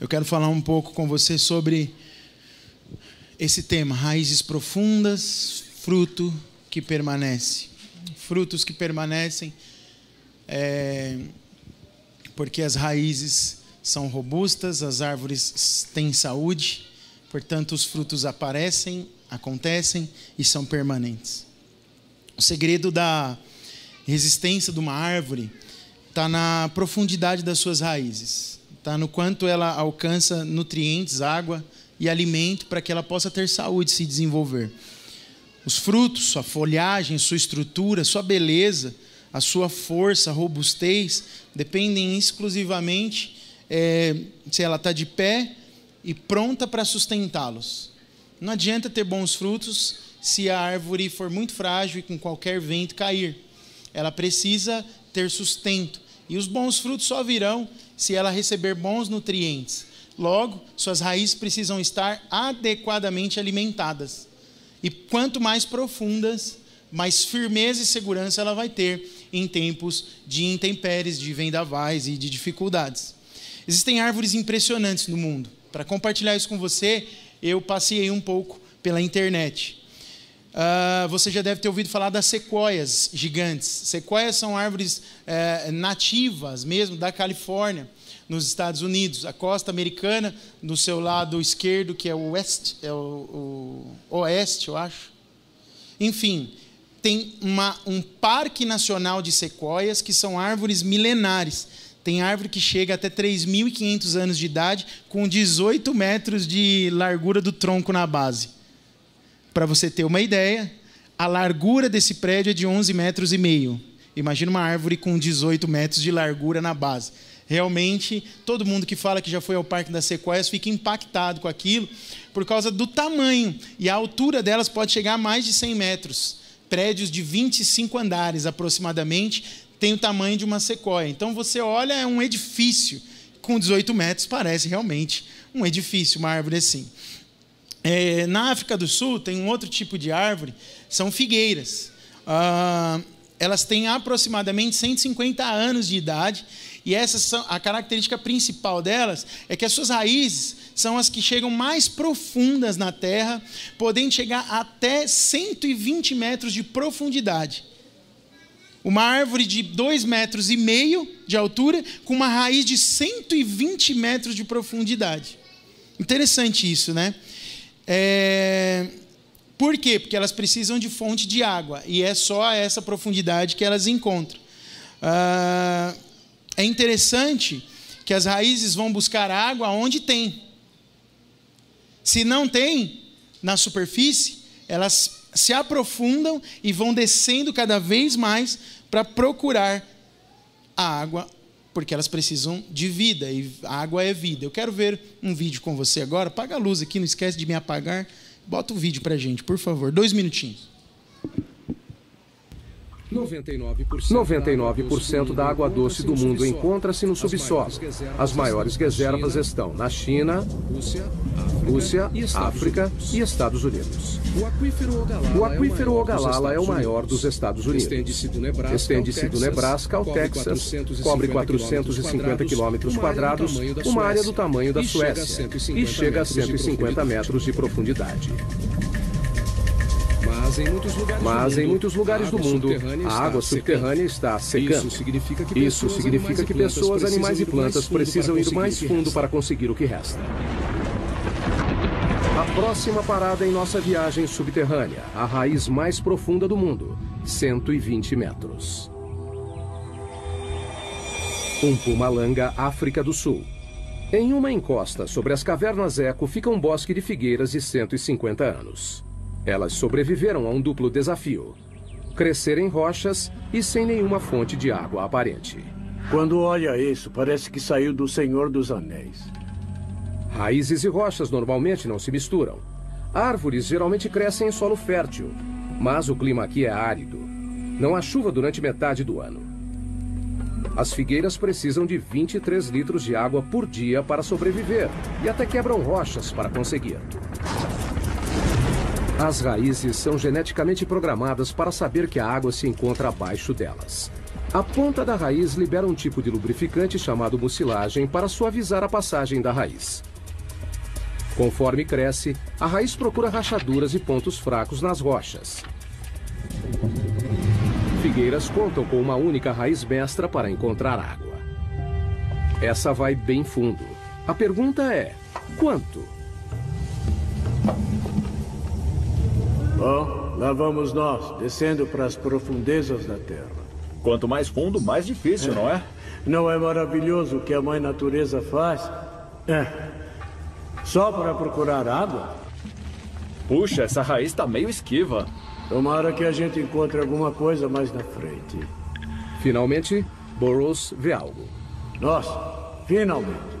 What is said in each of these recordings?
Eu quero falar um pouco com você sobre esse tema, raízes profundas, fruto que permanece. Frutos que permanecem, é, porque as raízes são robustas, as árvores têm saúde, portanto, os frutos aparecem, acontecem e são permanentes. O segredo da resistência de uma árvore está na profundidade das suas raízes tá? no quanto ela alcança nutrientes, água e alimento para que ela possa ter saúde e se desenvolver. Os frutos, sua folhagem, sua estrutura, sua beleza, a sua força, robustez, dependem exclusivamente é, se ela está de pé e pronta para sustentá-los. Não adianta ter bons frutos se a árvore for muito frágil e com qualquer vento cair. Ela precisa ter sustento. E os bons frutos só virão se ela receber bons nutrientes. Logo, suas raízes precisam estar adequadamente alimentadas. E quanto mais profundas, mais firmeza e segurança ela vai ter em tempos de intempéries, de vendavais e de dificuldades. Existem árvores impressionantes no mundo. Para compartilhar isso com você, eu passei um pouco pela internet. Uh, você já deve ter ouvido falar das sequoias gigantes. Sequoias são árvores uh, nativas mesmo da Califórnia, nos Estados Unidos. A costa americana, no seu lado esquerdo, que é o, oeste, é o, o oeste, eu acho. Enfim, tem uma, um parque nacional de sequoias que são árvores milenares. Tem árvore que chega até 3.500 anos de idade, com 18 metros de largura do tronco na base. Para você ter uma ideia, a largura desse prédio é de 11 metros e meio. Imagina uma árvore com 18 metros de largura na base. Realmente, todo mundo que fala que já foi ao Parque das Sequoias fica impactado com aquilo por causa do tamanho. E a altura delas pode chegar a mais de 100 metros. Prédios de 25 andares aproximadamente têm o tamanho de uma sequoia. Então você olha, é um edifício com 18 metros, parece realmente um edifício, uma árvore assim. É, na África do Sul tem um outro tipo de árvore, são figueiras. Ah, elas têm aproximadamente 150 anos de idade e essa são, a característica principal delas é que as suas raízes são as que chegam mais profundas na terra, podendo chegar até 120 metros de profundidade. Uma árvore de 2 metros e meio de altura, com uma raiz de 120 metros de profundidade. Interessante isso, né? É... Por quê? Porque elas precisam de fonte de água e é só a essa profundidade que elas encontram. Ah, é interessante que as raízes vão buscar água onde tem. Se não tem na superfície, elas se aprofundam e vão descendo cada vez mais para procurar a água porque elas precisam de vida e água é vida. Eu quero ver um vídeo com você agora. Apaga a luz aqui, não esquece de me apagar. Bota o vídeo para gente, por favor. Dois minutinhos. 99% da água doce do mundo encontra-se no subsolo. As maiores reservas estão na China, Rússia, África e Estados Unidos. O aquífero Ogallala é o maior dos Estados Unidos. Estende-se do Nebraska ao Texas, cobre 450 quilômetros quadrados, uma área do tamanho da Suécia, e chega a 150 metros de profundidade. Mas em muitos lugares, Mas, do, mundo, em muitos lugares do mundo, a água subterrânea está secando. Isso significa que Isso pessoas, significa que pessoas animais e plantas precisam ir mais fundo para conseguir o que resta. A próxima parada em nossa viagem subterrânea, a raiz mais profunda do mundo, 120 metros. Umpumalanga, África do Sul. Em uma encosta sobre as cavernas Eco fica um bosque de figueiras de 150 anos. Elas sobreviveram a um duplo desafio: crescer em rochas e sem nenhuma fonte de água aparente. Quando olha isso, parece que saiu do Senhor dos Anéis. Raízes e rochas normalmente não se misturam. Árvores geralmente crescem em solo fértil, mas o clima aqui é árido. Não há chuva durante metade do ano. As figueiras precisam de 23 litros de água por dia para sobreviver e até quebram rochas para conseguir. As raízes são geneticamente programadas para saber que a água se encontra abaixo delas. A ponta da raiz libera um tipo de lubrificante chamado mucilagem para suavizar a passagem da raiz. Conforme cresce, a raiz procura rachaduras e pontos fracos nas rochas. Figueiras contam com uma única raiz mestra para encontrar água. Essa vai bem fundo. A pergunta é: quanto? Bom, lá vamos nós, descendo para as profundezas da Terra. Quanto mais fundo, mais difícil, é. não é? Não é maravilhoso o que a Mãe Natureza faz? É. Só para procurar água? Puxa, essa raiz está meio esquiva. Tomara que a gente encontre alguma coisa mais na frente. Finalmente, Burroughs vê algo. Nossa, finalmente.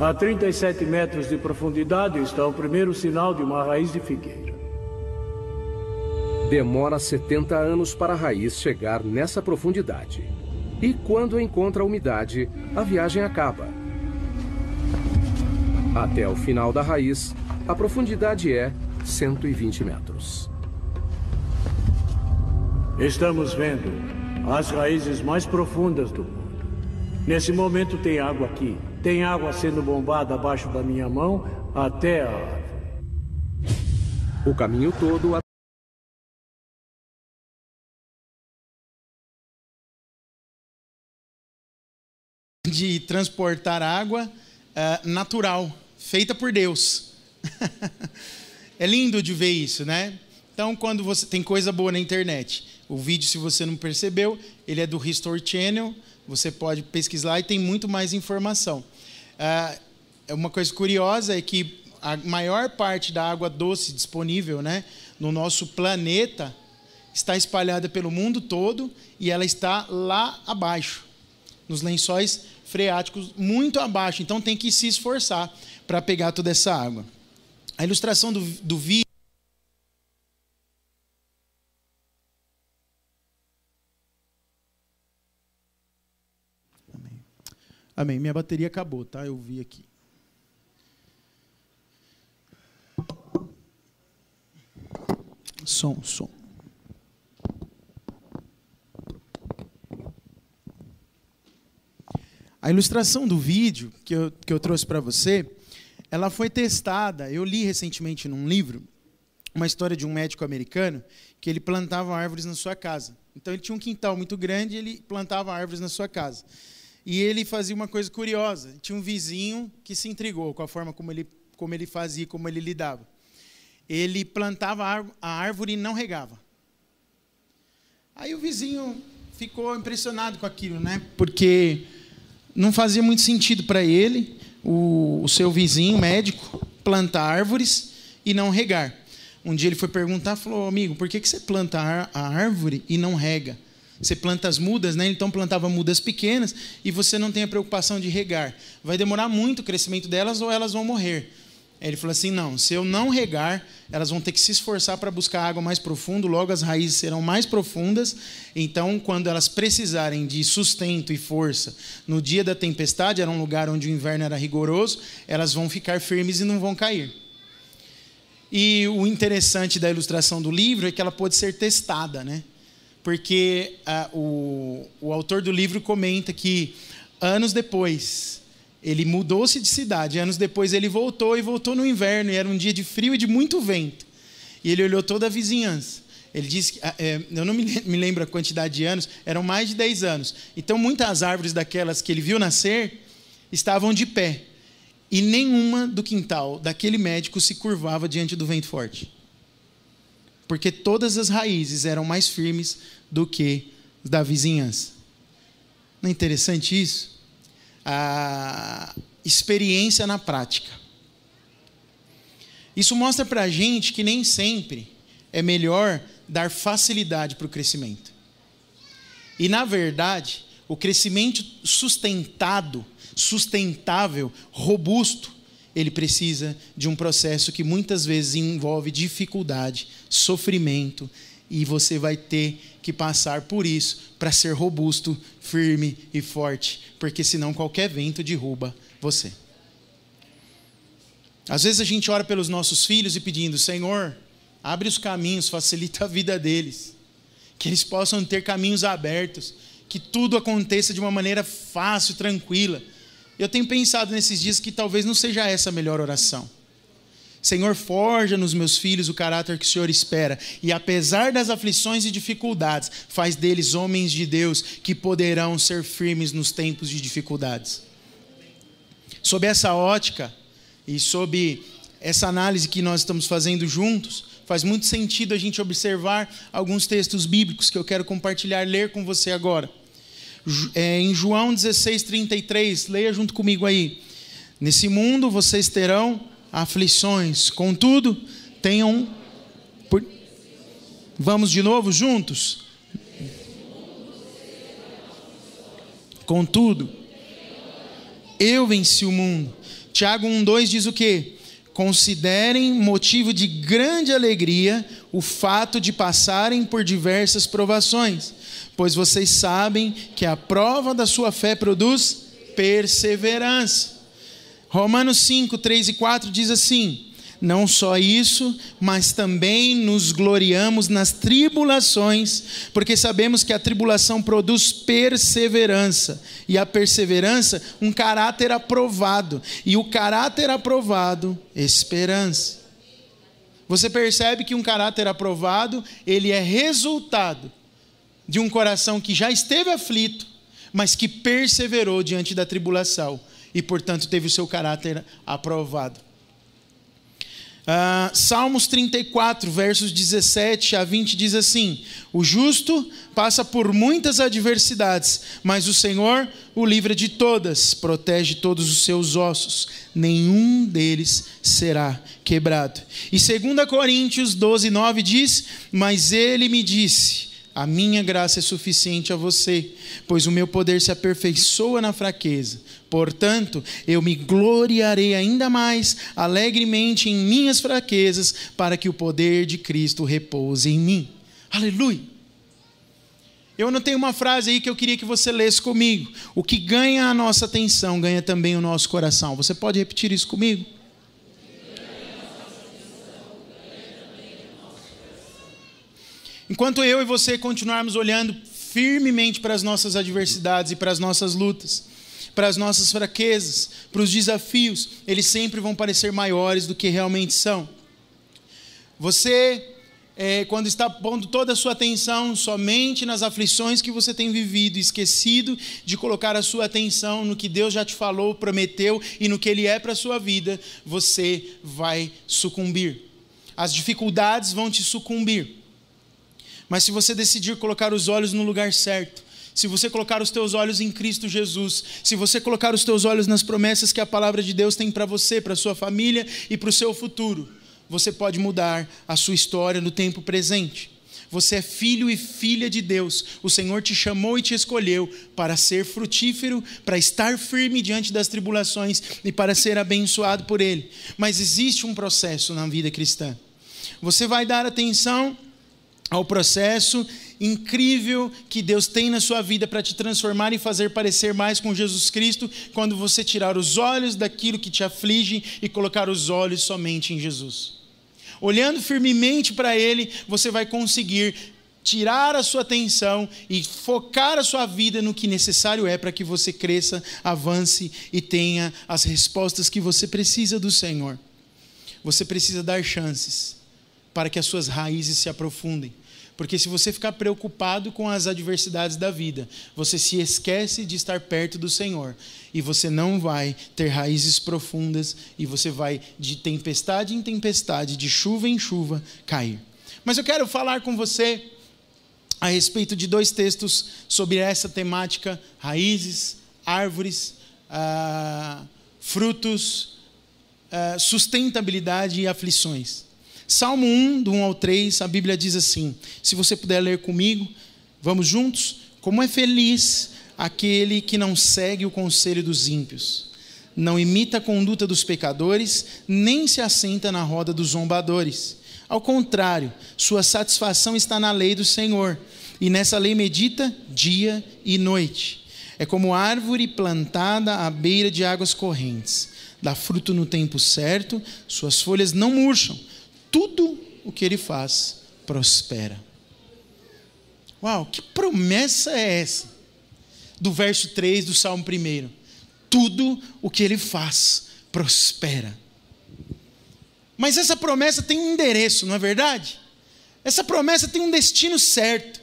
A 37 metros de profundidade está o primeiro sinal de uma raiz de figueira. Demora 70 anos para a raiz chegar nessa profundidade. E quando encontra a umidade, a viagem acaba. Até o final da raiz, a profundidade é 120 metros. Estamos vendo as raízes mais profundas do mundo. Nesse momento tem água aqui. Tem água sendo bombada abaixo da minha mão até a árvore. O caminho todo de transportar água uh, natural, feita por Deus. é lindo de ver isso, né? Então, quando você tem coisa boa na internet, o vídeo, se você não percebeu, ele é do Restore Channel. Você pode pesquisar e tem muito mais informação. Uh, uma coisa curiosa é que a maior parte da água doce disponível, né, no nosso planeta está espalhada pelo mundo todo e ela está lá abaixo, nos lençóis freáticos muito abaixo, então tem que se esforçar para pegar toda essa água. A ilustração do, do vídeo. Amém. Amém. Minha bateria acabou, tá? Eu vi aqui. Som, som. A ilustração do vídeo que eu, que eu trouxe para você, ela foi testada. Eu li recentemente num livro uma história de um médico americano que ele plantava árvores na sua casa. Então ele tinha um quintal muito grande e ele plantava árvores na sua casa. E ele fazia uma coisa curiosa. Tinha um vizinho que se intrigou com a forma como ele, como ele fazia, como ele lidava. Ele plantava a árvore e não regava. Aí o vizinho ficou impressionado com aquilo, né? Porque não fazia muito sentido para ele, o, o, seu vizinho médico, plantar árvores e não regar. Um dia ele foi perguntar, falou, amigo, por que, que você planta a árvore e não rega? Você planta as mudas, né? Então plantava mudas pequenas e você não tem a preocupação de regar. Vai demorar muito o crescimento delas ou elas vão morrer. Ele falou assim: não, se eu não regar, elas vão ter que se esforçar para buscar água mais profundo, logo as raízes serão mais profundas. Então, quando elas precisarem de sustento e força no dia da tempestade, era um lugar onde o inverno era rigoroso, elas vão ficar firmes e não vão cair. E o interessante da ilustração do livro é que ela pode ser testada, né? Porque ah, o, o autor do livro comenta que anos depois ele mudou-se de cidade. Anos depois ele voltou e voltou no inverno. E era um dia de frio e de muito vento. E ele olhou toda a vizinhança. Ele disse, ah, é, eu não me lembro a quantidade de anos, eram mais de 10 anos. Então muitas árvores daquelas que ele viu nascer estavam de pé. E nenhuma do quintal daquele médico se curvava diante do vento forte. Porque todas as raízes eram mais firmes do que da vizinhança. Não é interessante isso? A experiência na prática. Isso mostra para a gente que nem sempre é melhor dar facilidade para o crescimento. E, na verdade, o crescimento sustentado, sustentável, robusto, ele precisa de um processo que muitas vezes envolve dificuldade, sofrimento, e você vai ter que passar por isso para ser robusto, firme e forte, porque senão qualquer vento derruba você. Às vezes a gente ora pelos nossos filhos e pedindo: Senhor, abre os caminhos, facilita a vida deles, que eles possam ter caminhos abertos, que tudo aconteça de uma maneira fácil, tranquila. Eu tenho pensado nesses dias que talvez não seja essa a melhor oração. Senhor, forja nos meus filhos o caráter que o Senhor espera, e apesar das aflições e dificuldades, faz deles homens de Deus que poderão ser firmes nos tempos de dificuldades. Sob essa ótica e sob essa análise que nós estamos fazendo juntos, faz muito sentido a gente observar alguns textos bíblicos que eu quero compartilhar, ler com você agora. É, em João 16, 33, leia junto comigo aí. Nesse mundo vocês terão aflições. Contudo, tenham. Por... Vamos de novo juntos? Contudo, eu venci o mundo. Tiago 1,2 diz o quê? Considerem motivo de grande alegria o fato de passarem por diversas provações, pois vocês sabem que a prova da sua fé produz perseverança. Romanos 5, 3 e 4 diz assim: Não só isso, mas também nos gloriamos nas tribulações, porque sabemos que a tribulação produz perseverança, e a perseverança, um caráter aprovado, e o caráter aprovado, esperança. Você percebe que um caráter aprovado, ele é resultado de um coração que já esteve aflito, mas que perseverou diante da tribulação e, portanto, teve o seu caráter aprovado. Uh, Salmos 34, versos 17 a 20 diz assim: O justo passa por muitas adversidades, mas o Senhor o livra de todas, protege todos os seus ossos, nenhum deles será quebrado. E 2 Coríntios 12, 9 diz: Mas ele me disse a minha graça é suficiente a você, pois o meu poder se aperfeiçoa na fraqueza. Portanto, eu me gloriarei ainda mais alegremente em minhas fraquezas, para que o poder de Cristo repouse em mim. Aleluia! Eu tenho uma frase aí que eu queria que você lesse comigo. O que ganha a nossa atenção ganha também o nosso coração. Você pode repetir isso comigo? Enquanto eu e você continuarmos olhando firmemente para as nossas adversidades e para as nossas lutas, para as nossas fraquezas, para os desafios, eles sempre vão parecer maiores do que realmente são. Você, é, quando está pondo toda a sua atenção somente nas aflições que você tem vivido, esquecido de colocar a sua atenção no que Deus já te falou, prometeu e no que Ele é para a sua vida, você vai sucumbir. As dificuldades vão te sucumbir. Mas se você decidir colocar os olhos no lugar certo, se você colocar os teus olhos em Cristo Jesus, se você colocar os teus olhos nas promessas que a palavra de Deus tem para você, para sua família e para o seu futuro, você pode mudar a sua história no tempo presente. Você é filho e filha de Deus. O Senhor te chamou e te escolheu para ser frutífero, para estar firme diante das tribulações e para ser abençoado por Ele. Mas existe um processo na vida cristã. Você vai dar atenção ao processo incrível que Deus tem na sua vida para te transformar e fazer parecer mais com Jesus Cristo, quando você tirar os olhos daquilo que te aflige e colocar os olhos somente em Jesus. Olhando firmemente para Ele, você vai conseguir tirar a sua atenção e focar a sua vida no que necessário é para que você cresça, avance e tenha as respostas que você precisa do Senhor. Você precisa dar chances para que as suas raízes se aprofundem porque se você ficar preocupado com as adversidades da vida, você se esquece de estar perto do Senhor. E você não vai ter raízes profundas e você vai de tempestade em tempestade, de chuva em chuva, cair. Mas eu quero falar com você a respeito de dois textos sobre essa temática: raízes, árvores, ah, frutos, ah, sustentabilidade e aflições. Salmo 1, do 1 ao 3, a Bíblia diz assim: se você puder ler comigo, vamos juntos? Como é feliz aquele que não segue o conselho dos ímpios, não imita a conduta dos pecadores, nem se assenta na roda dos zombadores. Ao contrário, sua satisfação está na lei do Senhor, e nessa lei medita dia e noite. É como árvore plantada à beira de águas correntes, dá fruto no tempo certo, suas folhas não murcham, tudo o que ele faz prospera. Uau, que promessa é essa? Do verso 3 do Salmo 1. Tudo o que ele faz prospera. Mas essa promessa tem um endereço, não é verdade? Essa promessa tem um destino certo.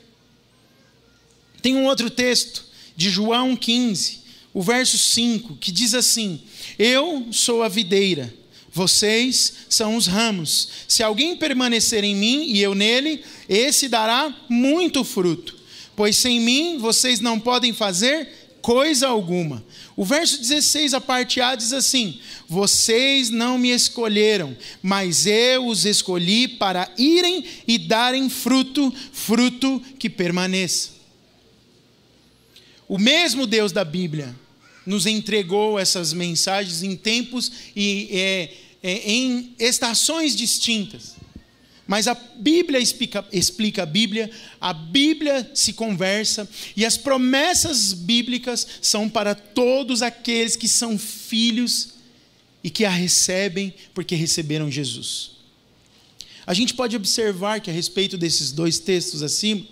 Tem um outro texto, de João 15, o verso 5, que diz assim: Eu sou a videira, vocês são os ramos. Se alguém permanecer em mim e eu nele, esse dará muito fruto, pois sem mim vocês não podem fazer coisa alguma. O verso 16, a parte A, diz assim: Vocês não me escolheram, mas eu os escolhi para irem e darem fruto, fruto que permaneça. O mesmo Deus da Bíblia nos entregou essas mensagens em tempos e é, em estações distintas. Mas a Bíblia explica, explica, a Bíblia, a Bíblia se conversa, e as promessas bíblicas são para todos aqueles que são filhos e que a recebem porque receberam Jesus. A gente pode observar que a respeito desses dois textos acima,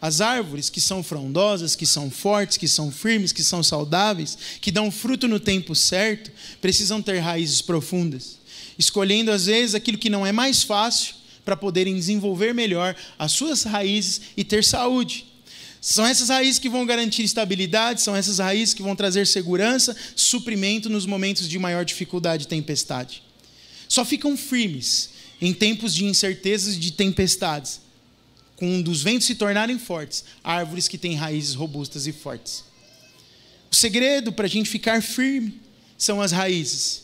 as árvores que são frondosas, que são fortes, que são firmes, que são saudáveis, que dão fruto no tempo certo, precisam ter raízes profundas, escolhendo às vezes aquilo que não é mais fácil para poderem desenvolver melhor as suas raízes e ter saúde. São essas raízes que vão garantir estabilidade, são essas raízes que vão trazer segurança, suprimento nos momentos de maior dificuldade e tempestade. Só ficam firmes em tempos de incertezas e de tempestades, um dos ventos se tornarem fortes, árvores que têm raízes robustas e fortes. O segredo para a gente ficar firme são as raízes.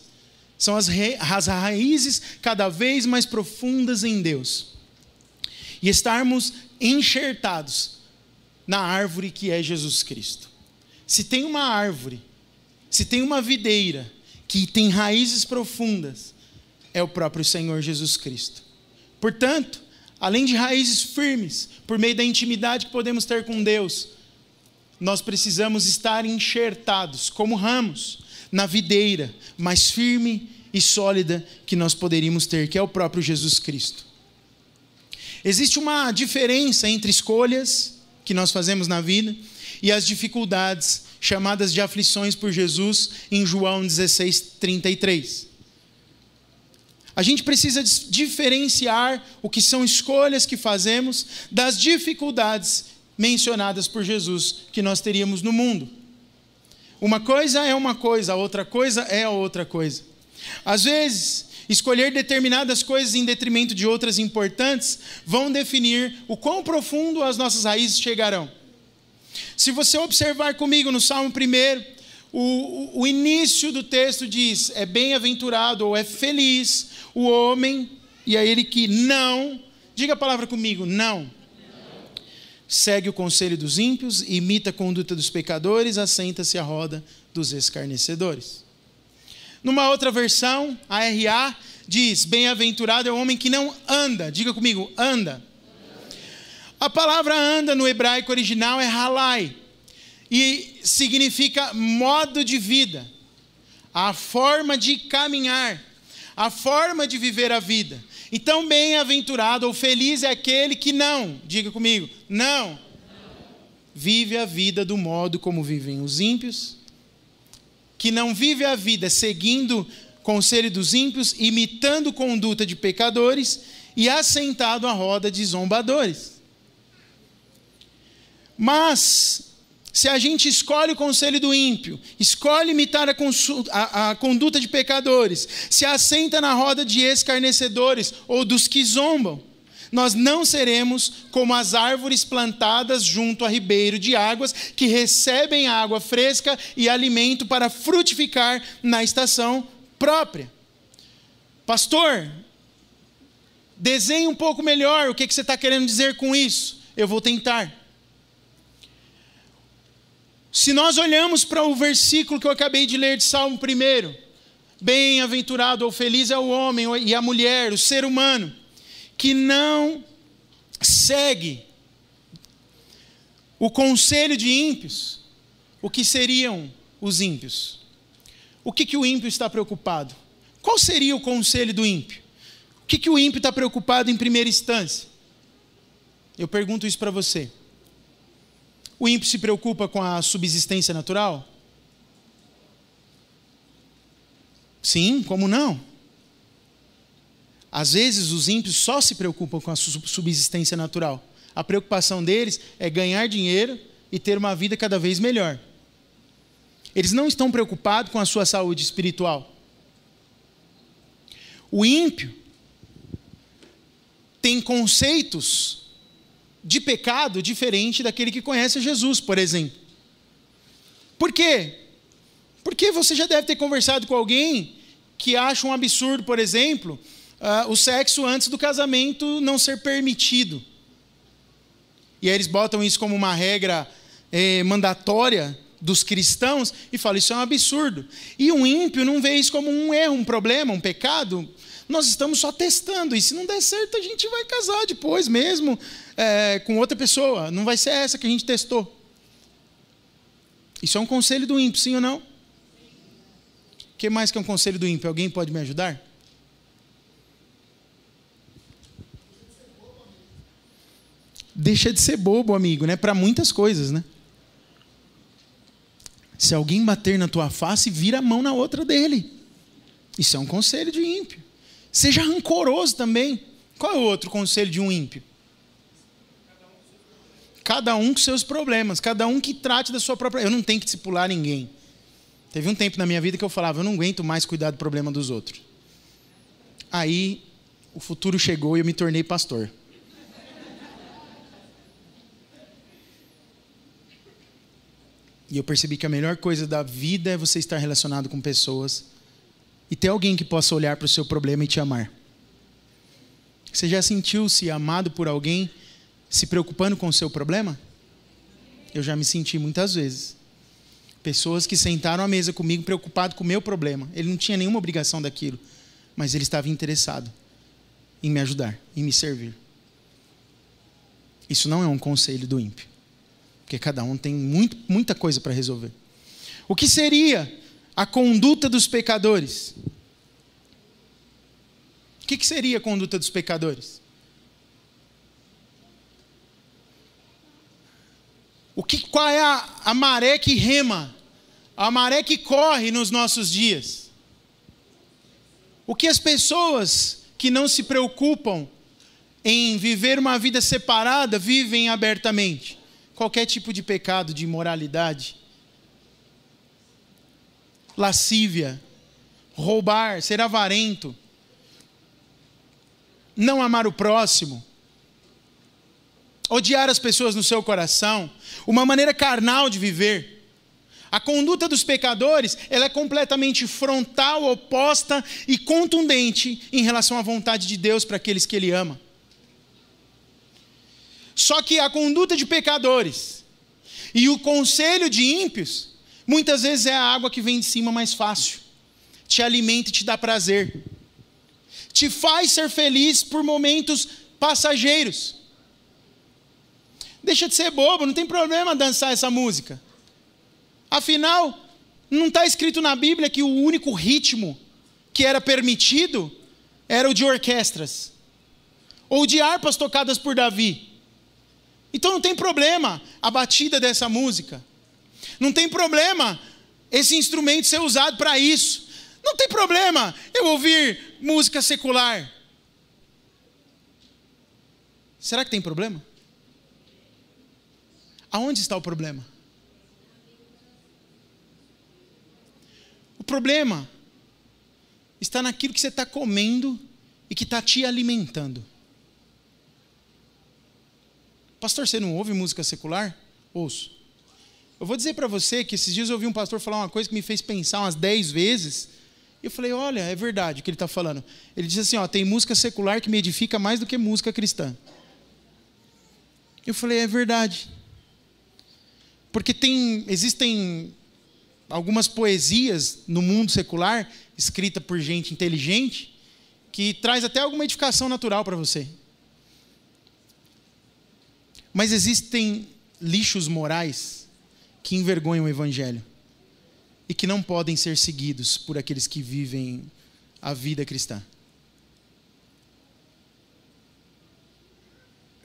São as, as raízes cada vez mais profundas em Deus. E estarmos enxertados na árvore que é Jesus Cristo. Se tem uma árvore, se tem uma videira que tem raízes profundas, é o próprio Senhor Jesus Cristo. Portanto, além de raízes firmes, por meio da intimidade que podemos ter com Deus, nós precisamos estar enxertados como ramos na videira mais firme e sólida que nós poderíamos ter, que é o próprio Jesus Cristo. Existe uma diferença entre escolhas que nós fazemos na vida e as dificuldades chamadas de aflições por Jesus em João 16, 33. A gente precisa diferenciar o que são escolhas que fazemos das dificuldades mencionadas por Jesus que nós teríamos no mundo. Uma coisa é uma coisa, a outra coisa é a outra coisa. Às vezes, escolher determinadas coisas em detrimento de outras importantes vão definir o quão profundo as nossas raízes chegarão. Se você observar comigo no Salmo 1, o, o, início do texto diz: é bem-aventurado ou é feliz o homem, e é ele que não, diga a palavra comigo, não segue o conselho dos ímpios, imita a conduta dos pecadores, assenta-se à roda dos escarnecedores. Numa outra versão, a RA diz: Bem-aventurado é o homem que não anda. Diga comigo, anda. A palavra anda no hebraico original é halai e significa modo de vida, a forma de caminhar, a forma de viver a vida. Então, bem-aventurado ou feliz é aquele que não, diga comigo, não, vive a vida do modo como vivem os ímpios, que não vive a vida seguindo conselho dos ímpios, imitando conduta de pecadores e assentado à roda de zombadores. Mas, se a gente escolhe o conselho do ímpio, escolhe imitar a, a, a, conduta de pecadores, se assenta na roda de escarnecedores ou dos que zombam, nós não seremos como as árvores plantadas junto a ribeiro de águas, que recebem água fresca e alimento para frutificar na estação própria. Pastor, desenhe um pouco melhor o que, que você está querendo dizer com isso. Eu vou tentar. Se nós olhamos para o versículo que eu acabei de ler de Salmo 1, bem-aventurado ou feliz é o homem e a mulher, o ser humano, que não segue o conselho de ímpios, o que seriam os ímpios? O que, que o ímpio está preocupado? Qual seria o conselho do ímpio? O que, que o ímpio está preocupado em primeira instância? Eu pergunto isso para você. O ímpio se preocupa com a subsistência natural? Sim, como não? Às vezes os ímpios só se preocupam com a subsistência natural. A preocupação deles é ganhar dinheiro e ter uma vida cada vez melhor. Eles não estão preocupados com a sua saúde espiritual. O ímpio tem conceitos de pecado diferente daquele que conhece Jesus, por exemplo. Por quê? Porque você já deve ter conversado com alguém que acha um absurdo, por exemplo, uh, o sexo antes do casamento não ser permitido. E aí eles botam isso como uma regra eh, mandatória dos cristãos e falam: isso é um absurdo. E um ímpio não vê isso como um erro, um problema, um pecado. Nós estamos só testando, e se não der certo, a gente vai casar depois mesmo é, com outra pessoa. Não vai ser essa que a gente testou. Isso é um conselho do ímpio, sim ou não? O que mais que é um conselho do ímpio? Alguém pode me ajudar? Deixa de ser bobo, amigo, né? Para muitas coisas, né? Se alguém bater na tua face, vira a mão na outra dele. Isso é um conselho de ímpio. Seja rancoroso também. Qual é o outro conselho de um ímpio? Cada um com seus problemas, cada um que trate da sua própria. Eu não tenho que discipular ninguém. Teve um tempo na minha vida que eu falava, eu não aguento mais cuidar do problema dos outros. Aí o futuro chegou e eu me tornei pastor. E eu percebi que a melhor coisa da vida é você estar relacionado com pessoas e ter alguém que possa olhar para o seu problema e te amar. Você já sentiu-se amado por alguém se preocupando com o seu problema? Eu já me senti muitas vezes. Pessoas que sentaram à mesa comigo preocupado com o meu problema. Ele não tinha nenhuma obrigação daquilo, mas ele estava interessado em me ajudar, em me servir. Isso não é um conselho do ímpio. Porque cada um tem muito, muita coisa para resolver. O que seria a conduta dos pecadores? O que, que seria a conduta dos pecadores? O que, qual é a, a maré que rema? A maré que corre nos nossos dias? O que as pessoas que não se preocupam em viver uma vida separada vivem abertamente? qualquer tipo de pecado, de imoralidade, lascívia, roubar, ser avarento, não amar o próximo, odiar as pessoas no seu coração, uma maneira carnal de viver. A conduta dos pecadores, ela é completamente frontal, oposta e contundente em relação à vontade de Deus para aqueles que ele ama. Só que a conduta de pecadores e o conselho de ímpios, muitas vezes é a água que vem de cima mais fácil, te alimenta e te dá prazer, te faz ser feliz por momentos passageiros. Deixa de ser bobo, não tem problema dançar essa música. Afinal, não está escrito na Bíblia que o único ritmo que era permitido era o de orquestras ou de harpas tocadas por Davi. Então não tem problema a batida dessa música. Não tem problema esse instrumento ser usado para isso. Não tem problema eu ouvir música secular. Será que tem problema? Aonde está o problema? O problema está naquilo que você está comendo e que está te alimentando. Pastor, você não ouve música secular? Ouço. Eu vou dizer para você que esses dias eu ouvi um pastor falar uma coisa que me fez pensar umas dez vezes. E eu falei, olha, é verdade o que ele está falando. Ele disse assim, ó, tem música secular que me edifica mais do que música cristã. Eu falei, é verdade. Porque tem, existem algumas poesias no mundo secular, escrita por gente inteligente, que traz até alguma edificação natural para você. Mas existem lixos morais que envergonham o evangelho e que não podem ser seguidos por aqueles que vivem a vida cristã.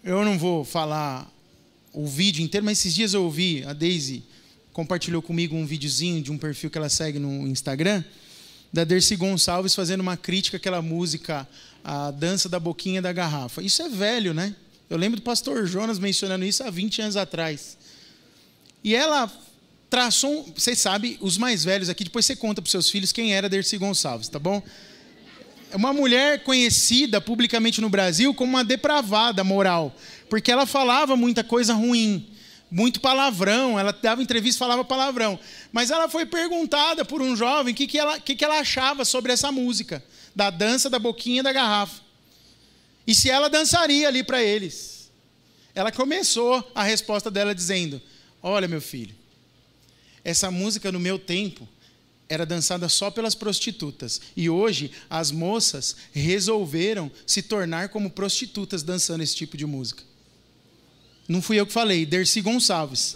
Eu não vou falar o vídeo inteiro, mas esses dias eu ouvi, a Daisy compartilhou comigo um videozinho de um perfil que ela segue no Instagram, da Dercy Gonçalves fazendo uma crítica àquela música, a dança da boquinha da garrafa. Isso é velho, né? Eu lembro do pastor Jonas mencionando isso há 20 anos atrás. E ela traçou, vocês sabem, os mais velhos aqui, depois você conta para seus filhos quem era Dercy Gonçalves, tá bom? É uma mulher conhecida publicamente no Brasil como uma depravada moral, porque ela falava muita coisa ruim, muito palavrão, ela dava entrevista e falava palavrão. Mas ela foi perguntada por um jovem o que, que, ela, que, que ela achava sobre essa música, da dança da boquinha da garrafa. E se ela dançaria ali para eles. Ela começou a resposta dela dizendo: Olha, meu filho, essa música no meu tempo era dançada só pelas prostitutas. E hoje as moças resolveram se tornar como prostitutas dançando esse tipo de música. Não fui eu que falei, Dercy Gonçalves.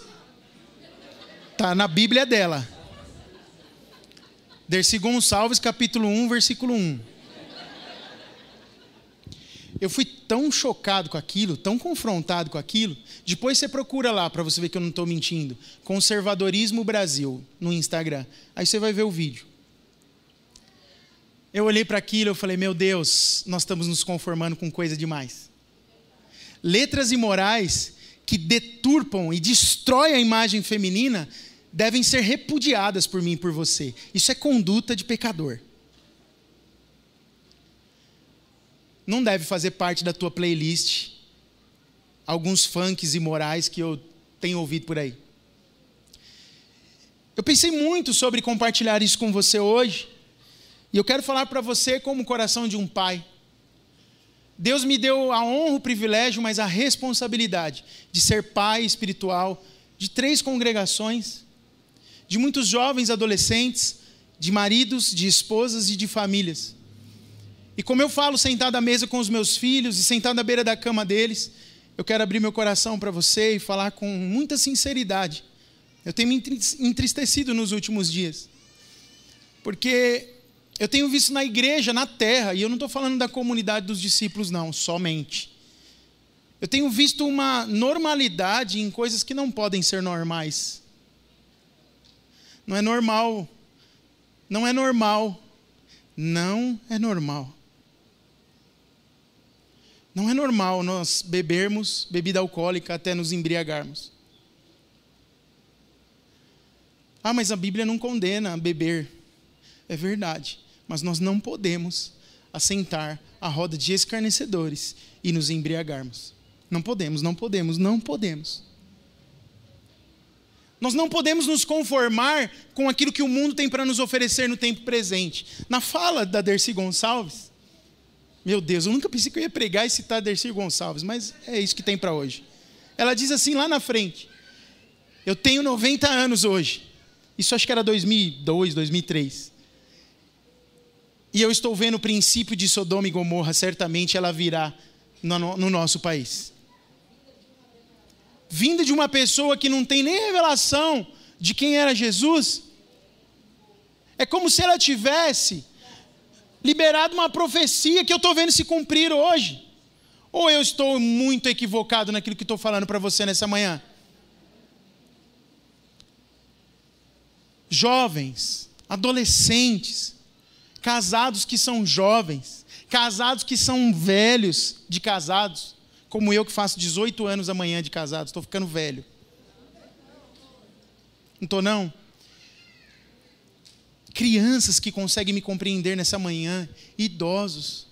Tá na Bíblia dela. Dercy Gonçalves, capítulo 1, versículo 1. Eu fui tão chocado com aquilo, tão confrontado com aquilo. Depois você procura lá para você ver que eu não estou mentindo. Conservadorismo Brasil no Instagram. Aí você vai ver o vídeo. Eu olhei para aquilo e falei: Meu Deus, nós estamos nos conformando com coisa demais. Letras imorais que deturpam e destroem a imagem feminina devem ser repudiadas por mim e por você. Isso é conduta de pecador. Não deve fazer parte da tua playlist alguns funks imorais que eu tenho ouvido por aí. Eu pensei muito sobre compartilhar isso com você hoje, e eu quero falar para você como o coração de um pai. Deus me deu a honra, o privilégio, mas a responsabilidade de ser pai espiritual de três congregações, de muitos jovens adolescentes, de maridos, de esposas e de famílias. E como eu falo sentado à mesa com os meus filhos e sentado à beira da cama deles, eu quero abrir meu coração para você e falar com muita sinceridade. Eu tenho me entristecido nos últimos dias. Porque eu tenho visto na igreja, na terra, e eu não estou falando da comunidade dos discípulos, não, somente. Eu tenho visto uma normalidade em coisas que não podem ser normais. Não é normal. Não é normal. Não é normal. Não é normal nós bebermos bebida alcoólica até nos embriagarmos. Ah, mas a Bíblia não condena beber. É verdade, mas nós não podemos assentar à roda de escarnecedores e nos embriagarmos. Não podemos, não podemos, não podemos. Nós não podemos nos conformar com aquilo que o mundo tem para nos oferecer no tempo presente. Na fala da Dercy Gonçalves, meu Deus, eu nunca pensei que eu ia pregar e citar Dercy Gonçalves, mas é isso que tem para hoje. Ela diz assim lá na frente: Eu tenho 90 anos hoje. Isso acho que era 2002, 2003. E eu estou vendo o princípio de Sodoma e Gomorra, certamente ela virá no, no nosso país. Vinda de uma pessoa que não tem nem revelação de quem era Jesus, é como se ela tivesse liberado uma profecia que eu estou vendo se cumprir hoje. Ou eu estou muito equivocado naquilo que estou falando para você nessa manhã? Jovens, adolescentes, casados que são jovens, casados que são velhos de casados, como eu que faço 18 anos amanhã de casados, estou ficando velho. Não estou não? Crianças que conseguem me compreender nessa manhã, idosos.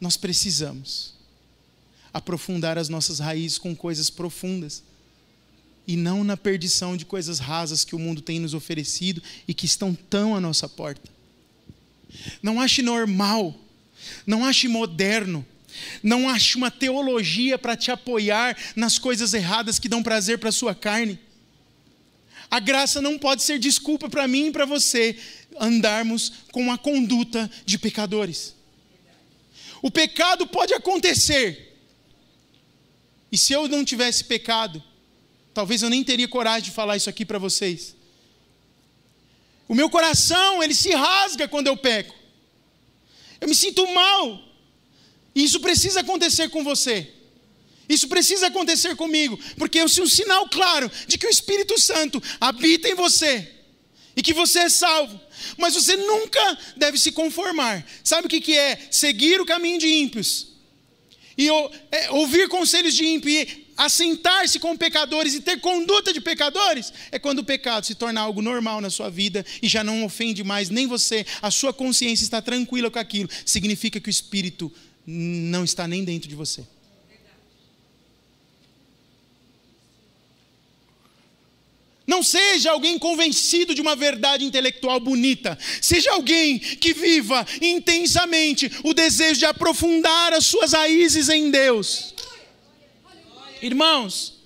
Nós precisamos aprofundar as nossas raízes com coisas profundas e não na perdição de coisas rasas que o mundo tem nos oferecido e que estão tão à nossa porta. Não ache normal, não ache moderno, não ache uma teologia para te apoiar nas coisas erradas que dão prazer para a sua carne. A graça não pode ser desculpa para mim e para você andarmos com a conduta de pecadores. O pecado pode acontecer. E se eu não tivesse pecado, talvez eu nem teria coragem de falar isso aqui para vocês. O meu coração, ele se rasga quando eu peco. Eu me sinto mal. E isso precisa acontecer com você. Isso precisa acontecer comigo, porque eu sou um sinal claro de que o Espírito Santo habita em você e que você é salvo. Mas você nunca deve se conformar. Sabe o que é? Seguir o caminho de ímpios e é, ouvir conselhos de ímpios e assentar-se com pecadores e ter conduta de pecadores, é quando o pecado se torna algo normal na sua vida e já não ofende mais nem você, a sua consciência está tranquila com aquilo, significa que o Espírito não está nem dentro de você. Não seja alguém convencido de uma verdade intelectual bonita. Seja alguém que viva intensamente o desejo de aprofundar as suas raízes em Deus. Irmãos,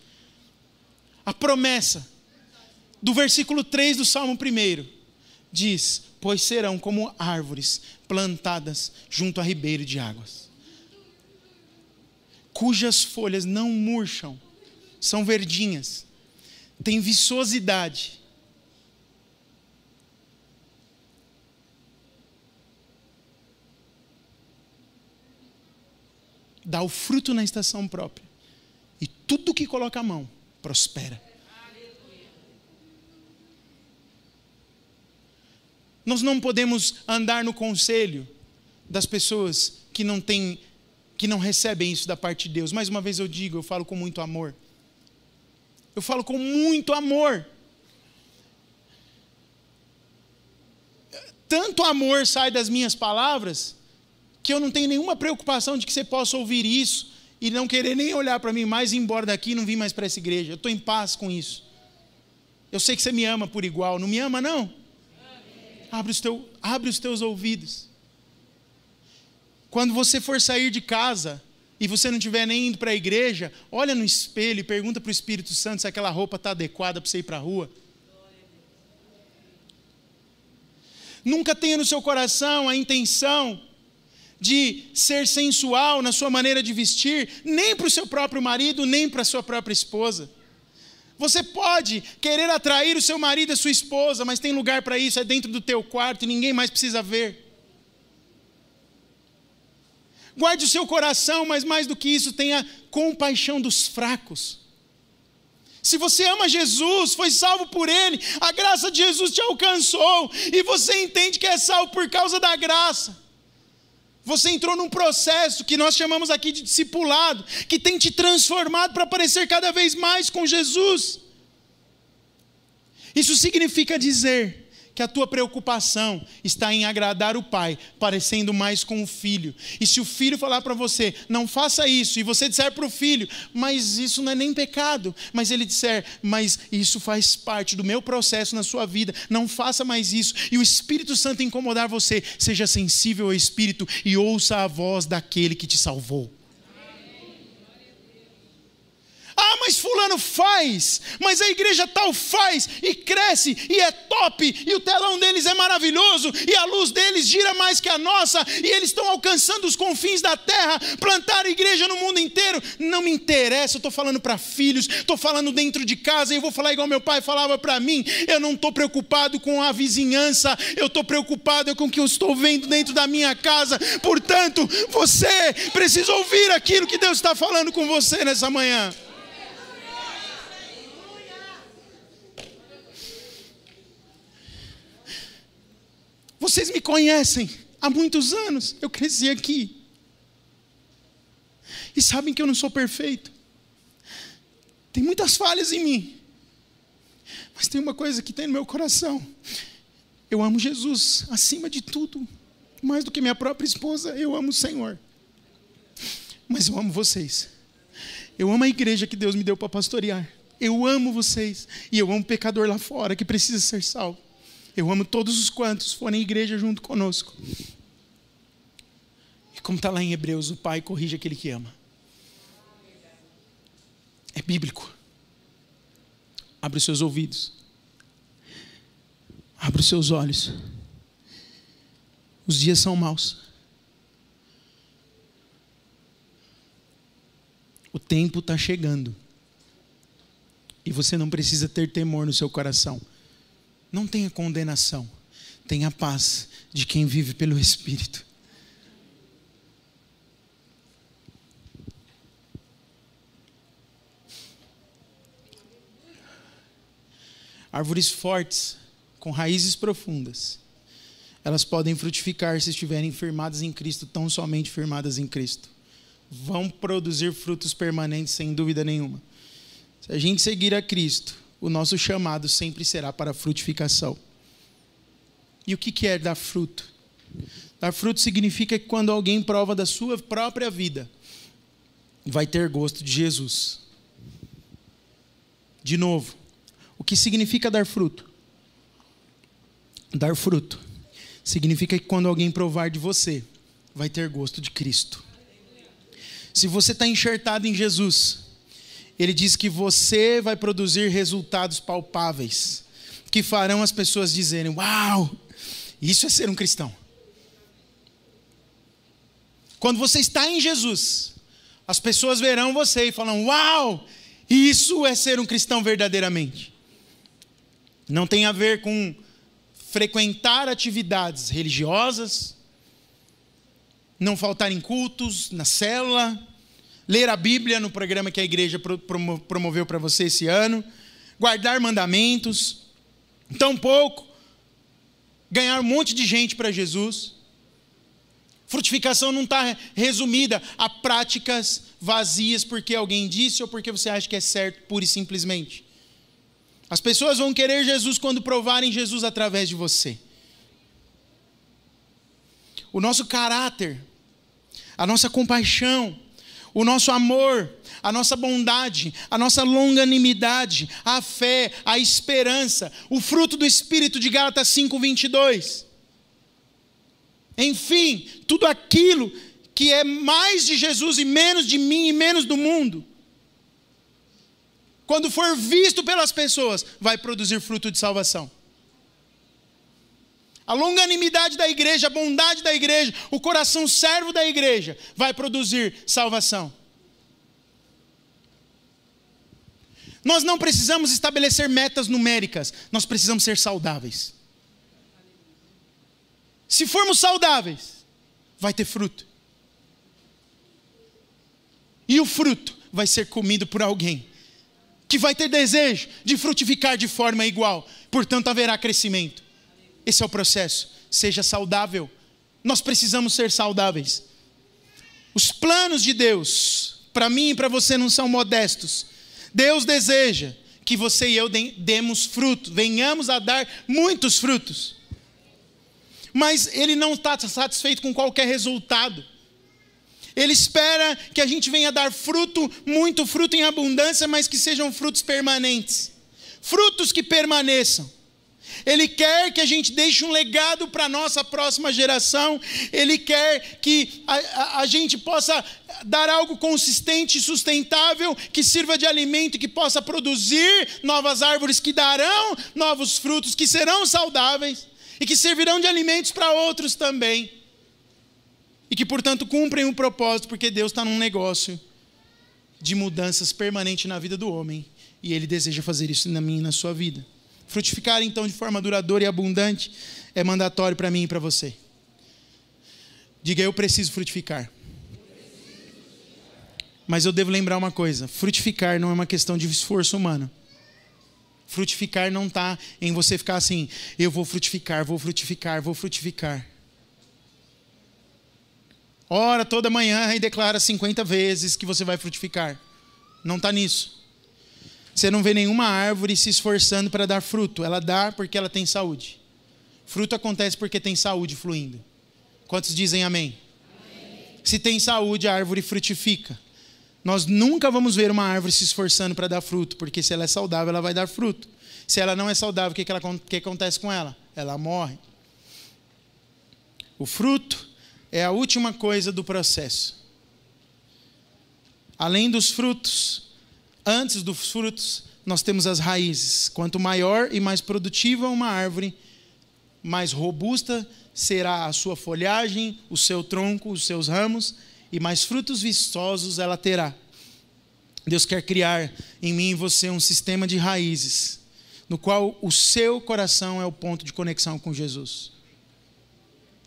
a promessa do versículo 3 do Salmo 1 diz: Pois serão como árvores plantadas junto a ribeiro de águas, cujas folhas não murcham, são verdinhas tem viçosidade. Dá o fruto na estação própria. E tudo que coloca a mão prospera. Nós não podemos andar no conselho das pessoas que não têm que não recebem isso da parte de Deus. Mais uma vez eu digo, eu falo com muito amor. Eu falo com muito amor. Tanto amor sai das minhas palavras, que eu não tenho nenhuma preocupação de que você possa ouvir isso e não querer nem olhar para mim mais, ir embora daqui e não vir mais para essa igreja. Eu estou em paz com isso. Eu sei que você me ama por igual. Não me ama, não? Abre os, teu, abre os teus ouvidos. Quando você for sair de casa, e você não estiver nem indo para a igreja, olha no espelho e pergunta para o Espírito Santo se aquela roupa está adequada para você ir para a rua. Nunca tenha no seu coração a intenção de ser sensual na sua maneira de vestir, nem para o seu próprio marido, nem para a sua própria esposa. Você pode querer atrair o seu marido e a sua esposa, mas tem lugar para isso, é dentro do teu quarto e ninguém mais precisa ver. Guarde o seu coração, mas mais do que isso, tenha compaixão dos fracos. Se você ama Jesus, foi salvo por Ele, a graça de Jesus te alcançou, e você entende que é salvo por causa da graça. Você entrou num processo que nós chamamos aqui de discipulado, que tem te transformado para parecer cada vez mais com Jesus. Isso significa dizer que a tua preocupação está em agradar o pai, parecendo mais com o filho. E se o filho falar para você, não faça isso, e você disser para o filho, mas isso não é nem pecado, mas ele disser, mas isso faz parte do meu processo na sua vida, não faça mais isso, e o Espírito Santo incomodar você, seja sensível ao Espírito e ouça a voz daquele que te salvou. Ah, mas Fulano faz, mas a igreja tal faz e cresce e é top, e o telão deles é maravilhoso, e a luz deles gira mais que a nossa, e eles estão alcançando os confins da terra, plantar igreja no mundo inteiro. Não me interessa, eu estou falando para filhos, estou falando dentro de casa, e eu vou falar igual meu pai falava para mim: eu não estou preocupado com a vizinhança, eu estou preocupado com o que eu estou vendo dentro da minha casa. Portanto, você precisa ouvir aquilo que Deus está falando com você nessa manhã. Vocês me conhecem há muitos anos, eu cresci aqui. E sabem que eu não sou perfeito. Tem muitas falhas em mim. Mas tem uma coisa que tem no meu coração. Eu amo Jesus acima de tudo. Mais do que minha própria esposa, eu amo o Senhor. Mas eu amo vocês. Eu amo a igreja que Deus me deu para pastorear. Eu amo vocês. E eu amo o pecador lá fora que precisa ser salvo. Eu amo todos os quantos forem igreja junto conosco. E como está lá em Hebreus, o pai corrige aquele que ama. É bíblico. Abre os seus ouvidos. Abra os seus olhos. Os dias são maus. O tempo está chegando. E você não precisa ter temor no seu coração. Não tenha condenação. Tenha paz de quem vive pelo Espírito. Árvores fortes, com raízes profundas, elas podem frutificar se estiverem firmadas em Cristo, tão somente firmadas em Cristo. Vão produzir frutos permanentes, sem dúvida nenhuma. Se a gente seguir a Cristo, o nosso chamado sempre será para frutificação. E o que é dar fruto? Dar fruto significa que quando alguém prova da sua própria vida, vai ter gosto de Jesus. De novo, o que significa dar fruto? Dar fruto significa que quando alguém provar de você, vai ter gosto de Cristo. Se você está enxertado em Jesus, ele diz que você vai produzir resultados palpáveis, que farão as pessoas dizerem: Uau, isso é ser um cristão. Quando você está em Jesus, as pessoas verão você e falam: Uau, isso é ser um cristão verdadeiramente. Não tem a ver com frequentar atividades religiosas, não faltar em cultos, na célula, ler a Bíblia no programa que a igreja promoveu para você esse ano, guardar mandamentos, tampouco ganhar um monte de gente para Jesus. Frutificação não está resumida a práticas vazias porque alguém disse ou porque você acha que é certo, pura e simplesmente. As pessoas vão querer Jesus quando provarem Jesus através de você. O nosso caráter, a nossa compaixão, o nosso amor, a nossa bondade, a nossa longanimidade, a fé, a esperança, o fruto do Espírito de Gálatas 5:22. Enfim, tudo aquilo que é mais de Jesus e menos de mim e menos do mundo quando for visto pelas pessoas, vai produzir fruto de salvação. A longanimidade da igreja, a bondade da igreja, o coração servo da igreja vai produzir salvação. Nós não precisamos estabelecer metas numéricas, nós precisamos ser saudáveis. Se formos saudáveis, vai ter fruto. E o fruto vai ser comido por alguém que vai ter desejo de frutificar de forma igual, portanto haverá crescimento. Esse é o processo. Seja saudável. Nós precisamos ser saudáveis. Os planos de Deus, para mim e para você, não são modestos. Deus deseja que você e eu demos fruto, venhamos a dar muitos frutos. Mas Ele não está satisfeito com qualquer resultado. Ele espera que a gente venha dar fruto, muito fruto em abundância, mas que sejam frutos permanentes. Frutos que permaneçam. Ele quer que a gente deixe um legado para a nossa próxima geração. Ele quer que a, a, a, gente possa dar algo consistente e sustentável, que sirva de alimento, que possa produzir novas árvores que darão novos frutos, que serão saudáveis e que servirão de alimentos para outros também e que, portanto, cumprem o um propósito, porque Deus está num negócio de mudanças permanente na vida do homem e Ele deseja fazer isso na minha e na sua vida. Frutificar, então, de forma duradoura e abundante é mandatório para mim e para você. Diga, eu preciso frutificar. Mas eu devo lembrar uma coisa: frutificar não é uma questão de esforço humano. Frutificar não está em você ficar assim, eu vou frutificar, vou frutificar, vou frutificar. Ora toda manhã e declara 50 vezes que você vai frutificar. Não está nisso. Você não vê nenhuma árvore se esforçando para dar fruto. Ela dá porque ela tem saúde. Fruto acontece porque tem saúde fluindo. Quantos dizem amém? amém? Se tem saúde, a árvore frutifica. Nós nunca vamos ver uma árvore se esforçando para dar fruto, porque se ela é saudável, ela vai dar fruto. Se ela não é saudável, o que, que, ela, o que acontece com ela? Ela morre. O fruto é a última coisa do processo. Além dos frutos, antes dos frutos, nós temos as raízes. Quanto maior e mais produtiva uma árvore, mais robusta será a sua folhagem, o seu tronco, os seus ramos, e mais frutos vistosos ela terá. Deus quer criar em mim e você um sistema de raízes, no qual o seu coração é o ponto de conexão com Jesus.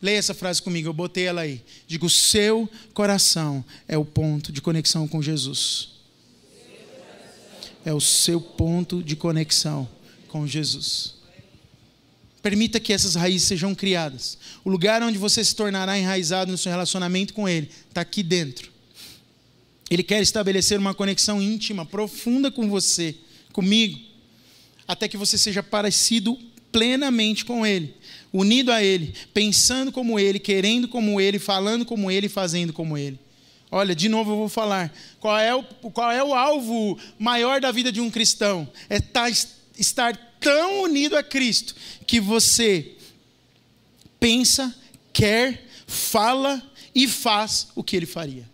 Leia essa frase comigo, eu botei ela aí. Digo: o seu coração é o ponto de conexão com Jesus. É o seu ponto de conexão com Jesus. Permita que essas raízes sejam criadas. O lugar onde você se tornará enraizado no seu relacionamento com Ele está aqui dentro. Ele quer estabelecer uma conexão íntima, profunda com você, comigo, até que você seja parecido plenamente com Ele, unido a Ele, pensando como Ele, querendo como Ele, falando como Ele, fazendo como Ele. Olha, de novo eu vou falar. Qual é o, qual é o alvo maior da vida de um cristão? É tá, estar tão unido a Cristo que você pensa, quer, fala e faz o que ele faria.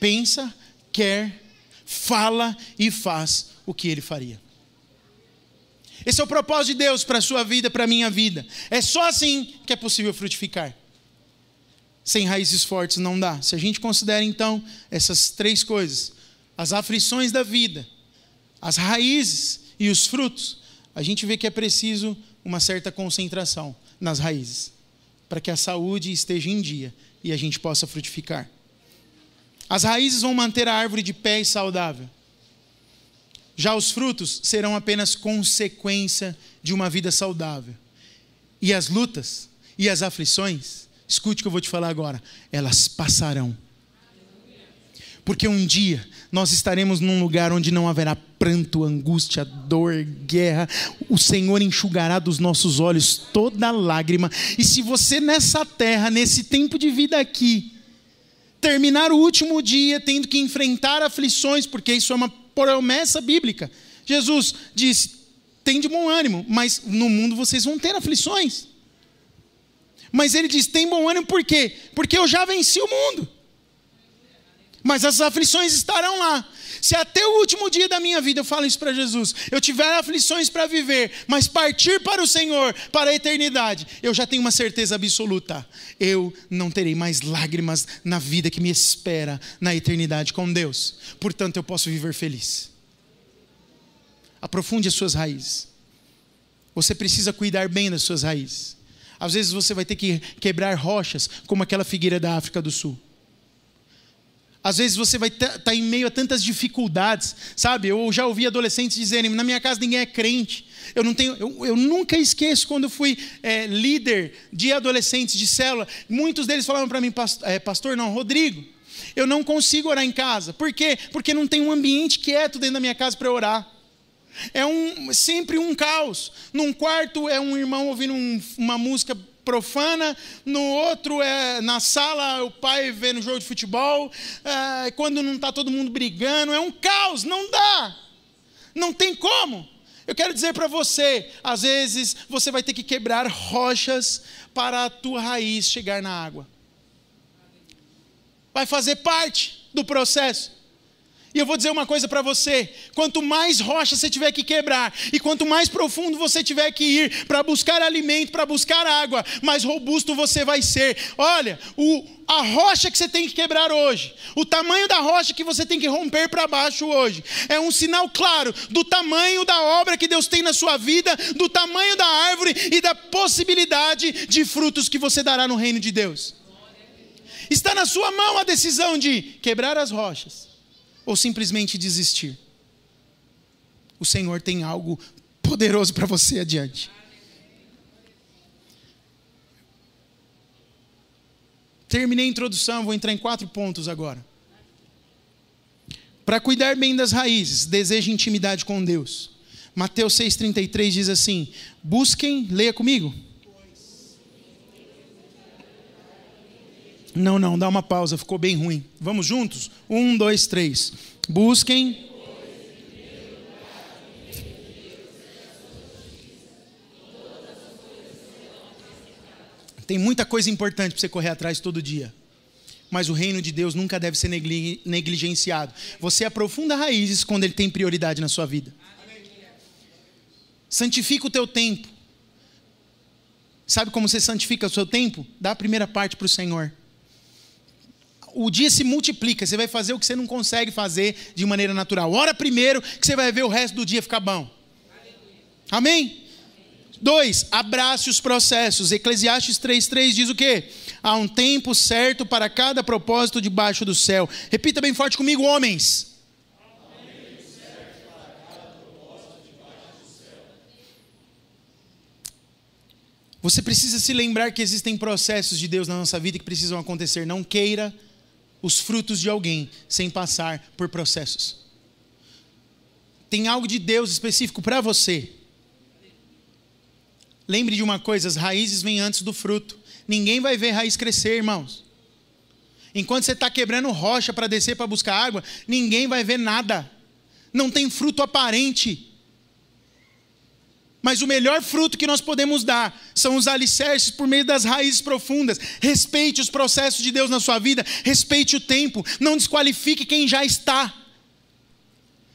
Pensa, quer, fala e faz o que ele faria. Esse é o propósito de Deus para a sua vida, para a minha vida. É só assim que é possível frutificar. Sem raízes fortes não dá. Se a gente considera então essas três coisas: as aflições da vida, as raízes e os frutos, a gente vê que é preciso uma certa concentração nas raízes, para que a saúde esteja em dia e a gente possa frutificar. As raízes vão manter a árvore de pé e saudável. Já os frutos serão apenas consequência de uma vida saudável. E as lutas e as aflições, escute o que eu vou te falar agora, elas passarão. Porque um dia nós estaremos num lugar onde não haverá pranto, angústia, dor, guerra. O Senhor enxugará dos nossos olhos toda lágrima. E se você nessa terra, nesse tempo de vida aqui, terminar o último dia tendo que enfrentar aflições, porque isso é uma promessa bíblica. Jesus disse: tem de bom ânimo, mas no mundo vocês vão ter aflições. Mas ele diz: tem bom ânimo por quê? Porque eu já venci o mundo mas as aflições estarão lá. Se até o último dia da minha vida, eu falo isso para Jesus, eu tiver aflições para viver, mas partir para o Senhor, para a eternidade, eu já tenho uma certeza absoluta: eu não terei mais lágrimas na vida que me espera na eternidade com Deus. Portanto, eu posso viver feliz. Aprofunde as suas raízes. Você precisa cuidar bem das suas raízes. Às vezes você vai ter que quebrar rochas, como aquela figueira da África do Sul. Às vezes você vai estar tá em meio a tantas dificuldades, sabe? Eu já ouvi adolescentes dizerem: na minha casa ninguém é crente. Eu não tenho, eu, eu nunca esqueço quando fui é, líder de adolescentes de célula. Muitos deles falavam para mim, pastor, é, pastor, não, Rodrigo, eu não consigo orar em casa. Por quê? Porque não tem um ambiente quieto dentro da minha casa para orar. É um, sempre um caos. Num quarto é um irmão ouvindo um, uma música profana, no outro é na sala o pai vendo jogo de futebol, é, quando não está todo mundo brigando, é um caos, não dá, não tem como. Eu quero dizer para você, às vezes você vai ter que quebrar rochas para a tua raiz chegar na água. Vai fazer parte do processo. E eu vou dizer uma coisa para você: quanto mais rocha você tiver que quebrar, e quanto mais profundo você tiver que ir para buscar alimento, para buscar água, mais robusto você vai ser. Olha, o, a rocha que você tem que quebrar hoje, o tamanho da rocha que você tem que romper para baixo hoje, é um sinal claro do tamanho da obra que Deus tem na sua vida, do tamanho da árvore e da possibilidade de frutos que você dará no reino de Deus. Está na sua mão a decisão de quebrar as rochas ou simplesmente desistir. O Senhor tem algo poderoso para você adiante. Terminei a introdução, vou entrar em quatro pontos agora. Para cuidar bem das raízes, deseje intimidade com Deus. Mateus 6,33 diz assim: busquem, leia comigo. Não, não, dá uma pausa, ficou bem ruim. Vamos juntos? Um, dois, três. Busquem. Tem muita coisa importante para você correr atrás todo dia. Mas o reino de Deus nunca deve ser negligenciado. Você aprofunda raízes quando ele tem prioridade na sua vida. Santifica o teu tempo. Sabe como você santifica o seu tempo? Dá a primeira parte para o Senhor. O dia se multiplica, você vai fazer o que você não consegue fazer de maneira natural. Ora primeiro, que você vai ver o resto do dia ficar bom. Amém? Dois, abrace os processos. Eclesiastes 3,3 diz o quê? Há um tempo certo para cada propósito debaixo do céu. Repita bem forte comigo, homens. Você precisa se lembrar que existem processos de Deus na nossa vida que precisam acontecer. Não queira os frutos de alguém sem passar por processos. Tem algo de Deus específico para você. Lembre de uma coisa: as raízes vêm antes do fruto. Ninguém vai ver raiz crescer, irmãos. Enquanto você está quebrando rocha para descer para buscar água, ninguém vai ver nada. Não tem fruto aparente. Mas o melhor fruto que nós podemos dar são os alicerces por meio das raízes profundas. Respeite os processos de Deus na sua vida, respeite o tempo, não desqualifique quem já está.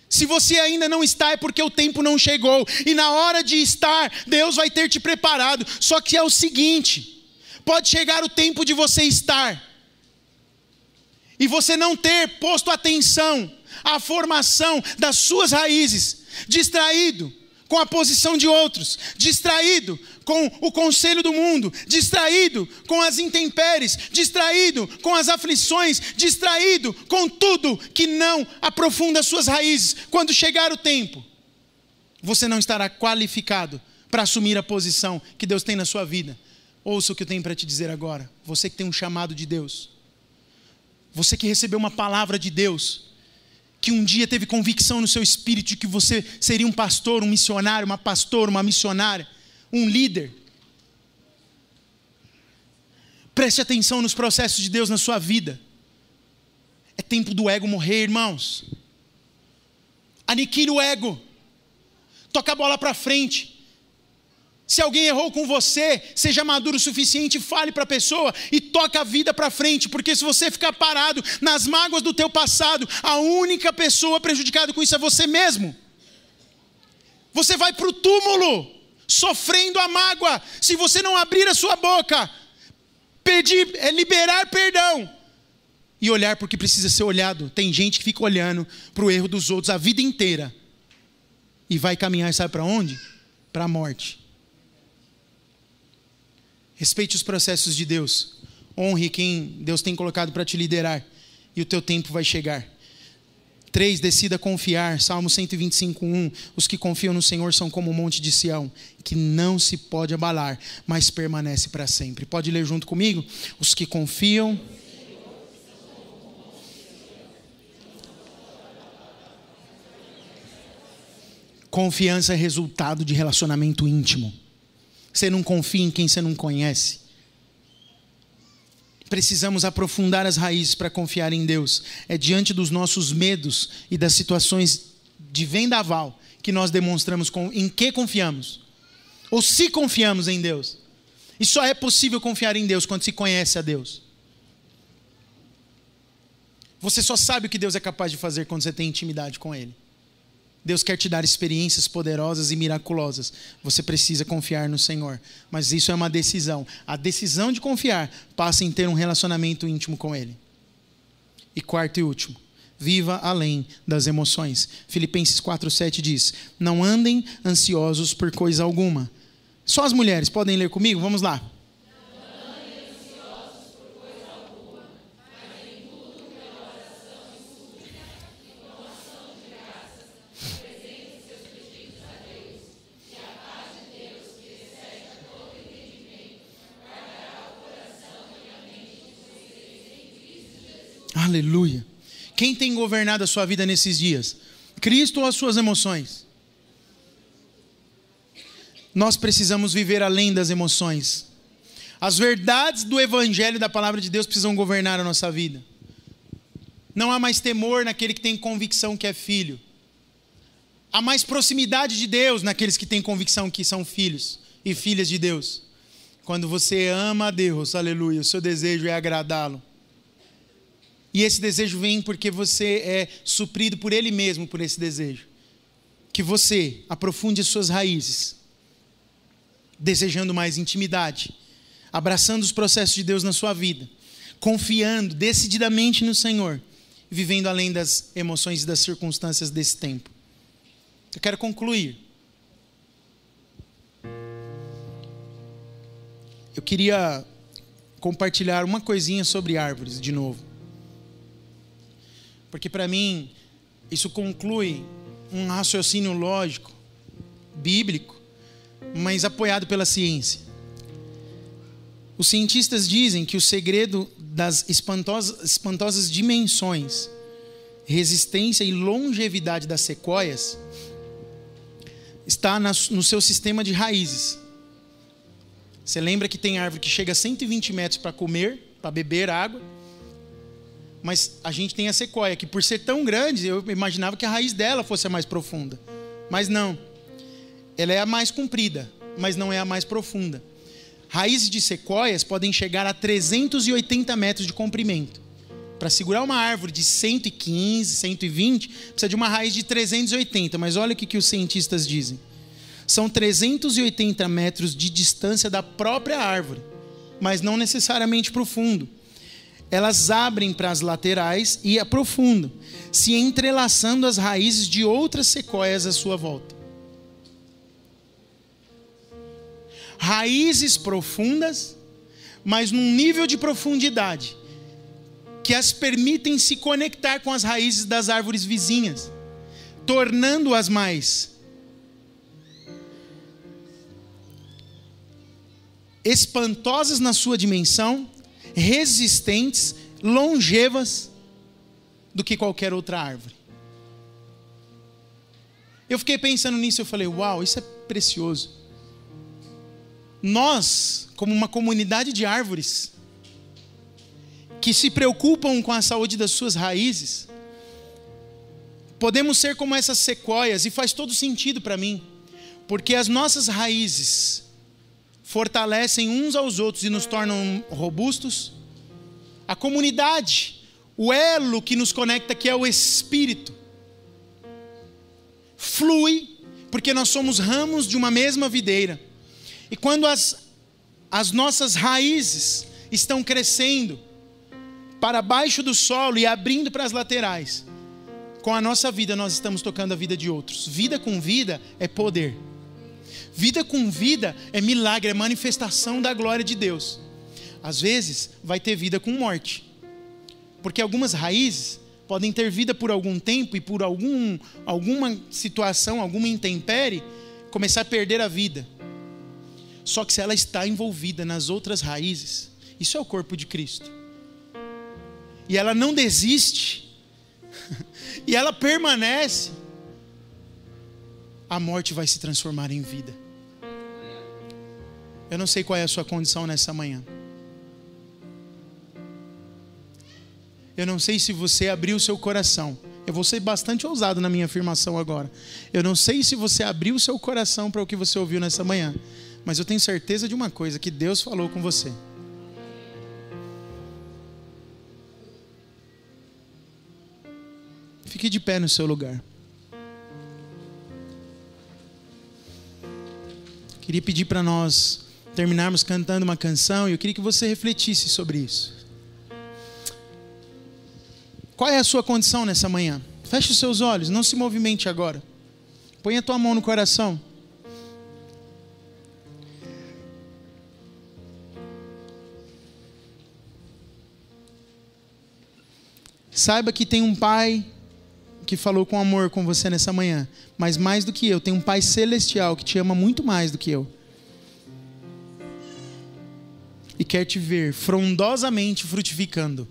Se você ainda não está, é porque o tempo não chegou. E na hora de estar, Deus vai ter te preparado. Só que é o seguinte: pode chegar o tempo de você estar, e você não ter posto atenção à formação das suas raízes, distraído com a posição de outros, distraído com o conselho do mundo, distraído com as intempéries, distraído com as aflições, distraído com tudo que não aprofunda suas raízes. Quando chegar o tempo, você não estará qualificado para assumir a posição que Deus tem na sua vida. Ouça o que eu tenho para te dizer agora. Você que tem um chamado de Deus, você que recebeu uma palavra de Deus, que um dia teve convicção no seu espírito de que você seria um pastor, um missionário, uma pastora, uma missionária, um líder. Preste atenção nos processos de Deus na sua vida. É tempo do ego morrer, irmãos. Aniquile o ego. Toca a bola para frente. Se alguém errou com você, seja maduro o suficiente, fale para a pessoa e toca a vida para frente, porque se você ficar parado nas mágoas do teu passado, a única pessoa prejudicada com isso é você mesmo. Você vai para o túmulo, sofrendo a mágoa, se você não abrir a sua boca, pedir, é liberar perdão e olhar porque precisa ser olhado. Tem gente que fica olhando para o erro dos outros a vida inteira e vai caminhar, sabe para onde? Para a morte. Respeite os processos de Deus. Honre quem Deus tem colocado para te liderar. E o teu tempo vai chegar. 3. Decida confiar. Salmo 125, 1. Os que confiam no Senhor são como o monte de Sião, que não se pode abalar, mas permanece para sempre. Pode ler junto comigo? Os que confiam. Confiança é resultado de relacionamento íntimo. Você não confia em quem você não conhece. Precisamos aprofundar as raízes para confiar em Deus. É diante dos nossos medos e das situações de vendaval que nós demonstramos em que confiamos. Ou se confiamos em Deus. E só é possível confiar em Deus quando se conhece a Deus. Você só sabe o que Deus é capaz de fazer quando você tem intimidade com Ele. Deus quer te dar experiências poderosas e miraculosas. Você precisa confiar no Senhor. Mas isso é uma decisão. A decisão de confiar passa em ter um relacionamento íntimo com Ele. E quarto e último, viva além das emoções. Filipenses 4,7 diz: Não andem ansiosos por coisa alguma. Só as mulheres podem ler comigo? Vamos lá. Aleluia. Quem tem governado a sua vida nesses dias? Cristo ou as suas emoções? Nós precisamos viver além das emoções. As verdades do Evangelho da palavra de Deus precisam governar a nossa vida. Não há mais temor naquele que tem convicção que é filho. Há mais proximidade de Deus naqueles que têm convicção que são filhos e filhas de Deus. Quando você ama a Deus, aleluia, o seu desejo é agradá-lo. E esse desejo vem porque você é suprido por Ele mesmo por esse desejo. Que você aprofunde as suas raízes desejando mais intimidade, abraçando os processos de Deus na sua vida, confiando decididamente no Senhor, vivendo além das emoções e das circunstâncias desse tempo. Eu quero concluir. Eu queria compartilhar uma coisinha sobre árvores de novo. Porque para mim, isso conclui um raciocínio lógico, bíblico, mas apoiado pela ciência. Os cientistas dizem que o segredo das espantosas, espantosas dimensões, resistência e longevidade das sequoias está no seu sistema de raízes. Você lembra que tem árvore que chega a 120 metros para comer, para beber água, mas a gente tem a sequoia, que por ser tão grande, eu imaginava que a raiz dela fosse a mais profunda. Mas não. Ela é a mais comprida, mas não é a mais profunda. Raízes de sequoias podem chegar a 380 metros de comprimento. Para segurar uma árvore de 115, 120, precisa de uma raiz de 380. Mas olha o que, que os cientistas dizem. São 380 metros de distância da própria árvore, mas não necessariamente profundo elas abrem para as laterais e aprofundam, se entrelaçando as raízes de outras sequoias à sua volta. Raízes profundas, mas num nível de profundidade que as permitem se conectar com as raízes das árvores vizinhas, tornando-as mais espantosas na sua dimensão resistentes, longevas do que qualquer outra árvore. Eu fiquei pensando nisso, eu falei, uau, isso é precioso. Nós, como uma comunidade de árvores, que se preocupam com a saúde das suas raízes, podemos ser como essas sequoias, e faz todo sentido para mim, porque as nossas raízes fortalecem uns aos outros e nos tornam robustos. A comunidade, o elo que nos conecta, que é o Espírito, flui, porque nós somos ramos de uma mesma videira. E quando as, as nossas raízes estão crescendo para baixo do solo e abrindo para as laterais, com a nossa vida nós estamos tocando a vida de outros. Vida com vida é poder. Vida com vida é milagre, é manifestação da glória de Deus. Às vezes vai ter vida com morte. Porque algumas raízes podem ter vida por algum tempo e por algum, alguma situação, alguma intempérie, começar a perder a vida. Só que se ela está envolvida nas outras raízes, isso é o corpo de Cristo. E ela não desiste, e ela permanece, a morte vai se transformar em vida. Eu não sei qual é a sua condição nessa manhã. Eu não sei se você abriu o seu coração. Eu vou ser bastante ousado na minha afirmação agora. Eu não sei se você abriu o seu coração para o que você ouviu nessa manhã. Mas eu tenho certeza de uma coisa: que Deus falou com você. Fique de pé no seu lugar. Queria pedir para nós terminarmos cantando uma canção e eu queria que você refletisse sobre isso. Qual é a sua condição nessa manhã? Feche os seus olhos, não se movimente agora. Põe a tua mão no coração. Saiba que tem um pai que falou com amor com você nessa manhã, mas mais do que eu, tem um pai celestial que te ama muito mais do que eu. e quer te ver frondosamente frutificando.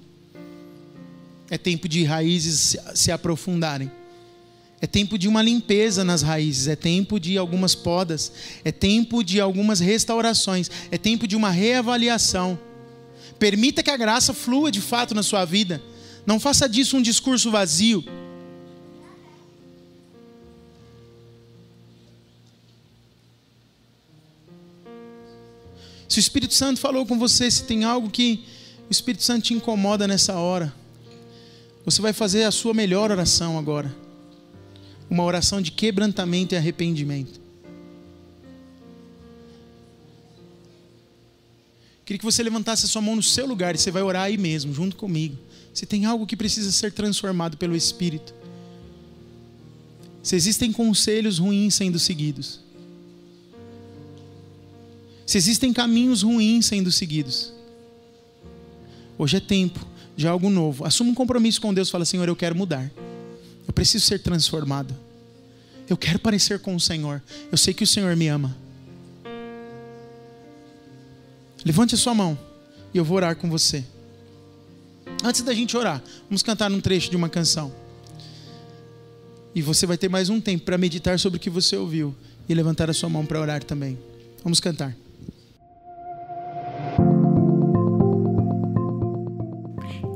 É tempo de raízes se aprofundarem. É tempo de uma limpeza nas raízes, é tempo de algumas podas, é tempo de algumas restaurações, é tempo de uma reavaliação. Permita que a graça flua de fato na sua vida. Não faça disso um discurso vazio. Se o Espírito Santo falou com você, se tem algo que o Espírito Santo te incomoda nessa hora, você vai fazer a sua melhor oração agora. Uma oração de quebrantamento e arrependimento. Queria que você levantasse a sua mão no seu lugar e você vai orar aí mesmo, junto comigo. Se tem algo que precisa ser transformado pelo Espírito. Se existem conselhos ruins sendo seguidos. Se existem caminhos ruins sendo seguidos. Hoje é tempo de algo novo. Assuma um compromisso com Deus. Fala, Senhor, eu quero mudar. Eu preciso ser transformado. Eu quero parecer com o Senhor. Eu sei que o Senhor me ama. Levante a sua mão e eu vou orar com você. Antes da gente orar, vamos cantar um trecho de uma canção. E você vai ter mais um tempo para meditar sobre o que você ouviu e levantar a sua mão para orar também. Vamos cantar.